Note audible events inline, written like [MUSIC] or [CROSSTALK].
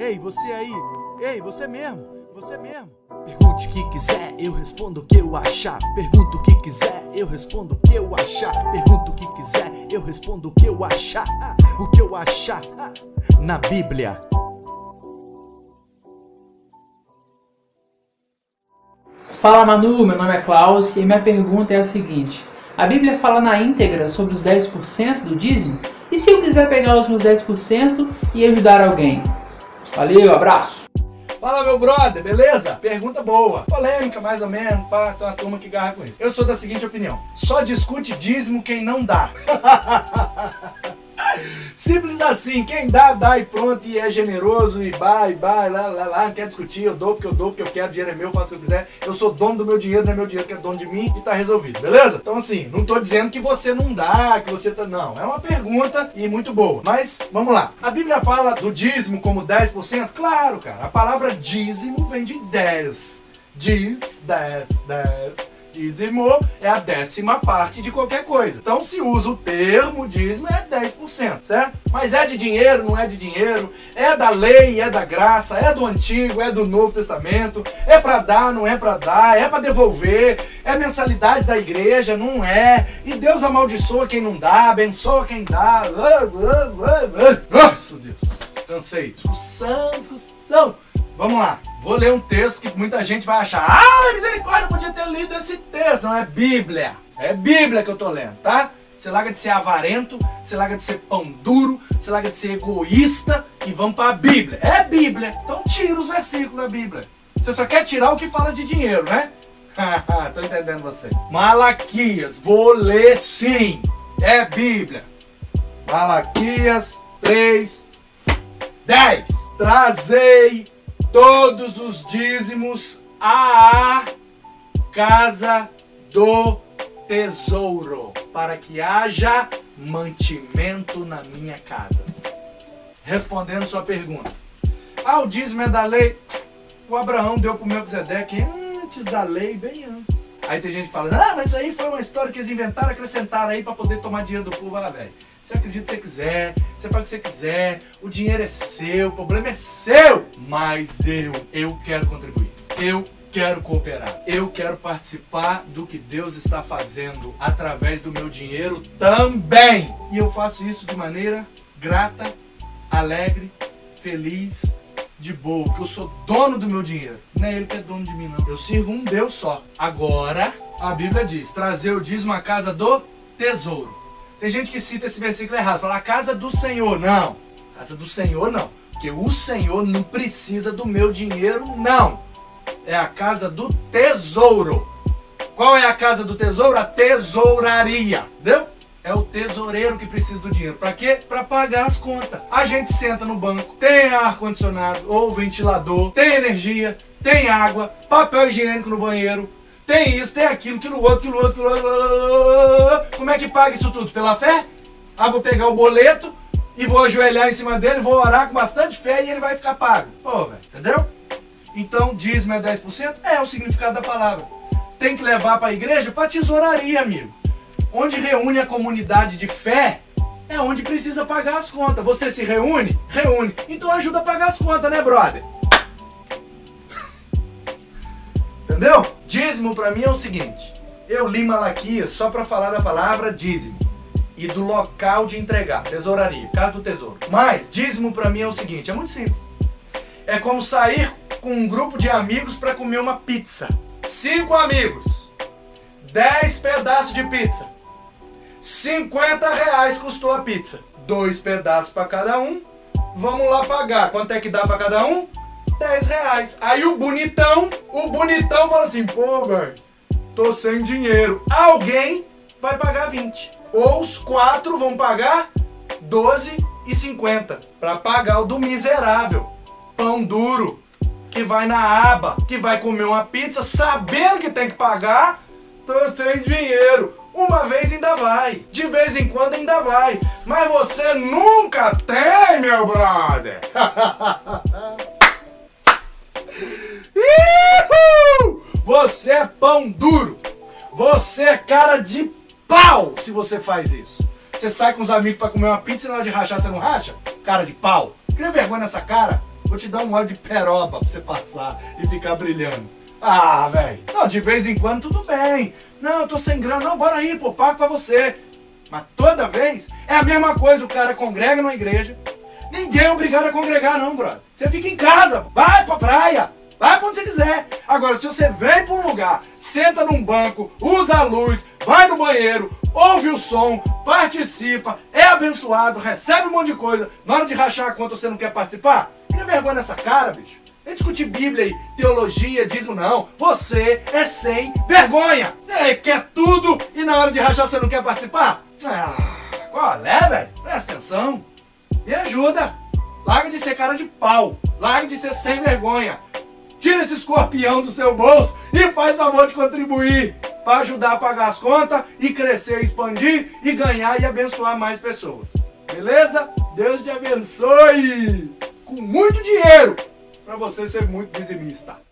Ei, você aí! Ei, você mesmo! Você mesmo! Pergunte o que quiser, eu respondo o que eu achar. Pergunta o que quiser, eu respondo o que eu achar. Pergunta o que quiser, eu respondo o que eu achar. O que eu achar na Bíblia. Fala Manu, meu nome é Klaus e minha pergunta é a seguinte: a Bíblia fala na íntegra sobre os 10% do dízimo? E se eu quiser pegar os meus 10% e ajudar alguém? Valeu, abraço! Fala meu brother, beleza? Pergunta boa. Polêmica, mais ou menos, pá, tem uma turma que garra com isso. Eu sou da seguinte opinião: só discute dízimo quem não dá. [LAUGHS] Simples assim, quem dá, dá e pronto, e é generoso, e vai, vai, lá, lá, lá, não quer discutir, eu dou porque eu dou, porque eu quero, dinheiro é meu, faço o que eu quiser, eu sou dono do meu dinheiro, não é meu dinheiro que é dono de mim, e tá resolvido, beleza? Então assim, não tô dizendo que você não dá, que você tá, não, é uma pergunta e muito boa, mas vamos lá. A Bíblia fala do dízimo como 10%? Claro, cara, a palavra dízimo vem de 10, diz, 10, 10, Dízimo é a décima parte de qualquer coisa. Então se usa o termo dízimo é 10%, certo? Mas é de dinheiro, não é de dinheiro, é da lei, é da graça, é do Antigo, é do Novo Testamento, é para dar, não é para dar, é para devolver, é mensalidade da igreja, não é. E Deus amaldiçoa quem não dá, abençoa quem dá. Nossa, Deus. Cansei. Discussão, discussão. Vamos lá. Vou ler um texto que muita gente vai achar, ah, misericórdia, podia ter lido esse texto. Não, é Bíblia. É Bíblia que eu tô lendo, tá? Você larga de ser avarento, você larga de ser pão duro, você larga de ser egoísta e vamos para a Bíblia. É Bíblia. Então tira os versículos da Bíblia. Você só quer tirar o que fala de dinheiro, né? [LAUGHS] tô entendendo você. Malaquias, vou ler sim. É Bíblia. Malaquias 3, 10. Trazei todos os dízimos à casa do tesouro, para que haja mantimento na minha casa. Respondendo sua pergunta. Ah, o dízimo é da lei. O Abraão deu para o Melquisedeque antes da lei, bem antes. Aí tem gente que fala, ah, mas isso aí foi uma história que eles inventaram, acrescentaram aí para poder tomar dinheiro do povo. Ah, velho, você acredita se você quiser, você faz o que você quiser, o dinheiro é seu, o problema é seu. Mas eu, eu quero contribuir. Eu quero cooperar. Eu quero participar do que Deus está fazendo através do meu dinheiro também. E eu faço isso de maneira grata, alegre, feliz, de boa, porque eu sou dono do meu dinheiro. Não é ele que é dono de mim, não. Eu sirvo um Deus só. Agora, a Bíblia diz: trazer o dízimo à casa do tesouro. Tem gente que cita esse versículo errado, fala a casa do Senhor. Não, casa do Senhor não. Porque o Senhor não precisa do meu dinheiro, não. É a casa do tesouro. Qual é a casa do tesouro? A tesouraria. Entendeu? É o tesoureiro que precisa do dinheiro. Para quê? Para pagar as contas. A gente senta no banco, tem ar-condicionado ou ventilador, tem energia, tem água, papel higiênico no banheiro, tem isso, tem aquilo, aquilo outro, aquilo outro, aquilo outro. Como é que paga isso tudo? Pela fé? Ah, vou pegar o boleto e vou ajoelhar em cima dele, vou orar com bastante fé e ele vai ficar pago. Pô, velho, entendeu? Então, dízimo é 10%? É o significado da palavra. Tem que levar para a igreja? Para tesouraria, amigo. Onde reúne a comunidade de fé, é onde precisa pagar as contas. Você se reúne? Reúne. Então ajuda a pagar as contas, né, brother? [LAUGHS] Entendeu? Dízimo para mim é o seguinte: eu li Malaquias só para falar da palavra dízimo e do local de entregar, tesouraria, casa do tesouro. Mas dízimo para mim é o seguinte: é muito simples. É como sair com um grupo de amigos para comer uma pizza. Cinco amigos, dez pedaços de pizza, 50 reais custou a pizza. Dois pedaços para cada um. Vamos lá pagar. Quanto é que dá para cada um? 10 reais. Aí o bonitão, o bonitão fala assim, pô, velho, tô sem dinheiro. Alguém vai pagar 20. Ou os quatro vão pagar 12,50 para pagar o do miserável. Pão duro, que vai na aba, que vai comer uma pizza sabendo que tem que pagar, tô sem dinheiro. Uma vez ainda vai, de vez em quando ainda vai, mas você nunca tem, meu brother. [LAUGHS] Você é pão duro. Você é cara de pau se você faz isso. Você sai com os amigos para comer uma pizza e na hora de rachar você não racha? Cara de pau. Cria vergonha nessa cara. Vou te dar um óleo de peroba pra você passar e ficar brilhando. Ah, velho. Não, de vez em quando tudo bem. Não, eu tô sem grana. Não, bora aí, pô, pago pra você. Mas toda vez é a mesma coisa. O cara congrega numa igreja. Ninguém é obrigado a congregar, não, brother. Você fica em casa, vai pra praia. Vai pra onde você quiser. Agora, se você vem pra um lugar, senta num banco, usa a luz, vai no banheiro, ouve o som, participa, é abençoado, recebe um monte de coisa, na hora de rachar a conta você não quer participar? Cria vergonha nessa cara, bicho. Nem discutir Bíblia e teologia, dízimo, não. Você é sem vergonha. Você quer tudo e na hora de rachar você não quer participar? Ah, qual é, velho? Presta atenção. Me ajuda. Larga de ser cara de pau. Larga de ser sem vergonha. Tira esse escorpião do seu bolso e faz favor de contribuir para ajudar a pagar as contas e crescer, expandir e ganhar e abençoar mais pessoas. Beleza? Deus te abençoe com muito dinheiro para você ser muito dizimista.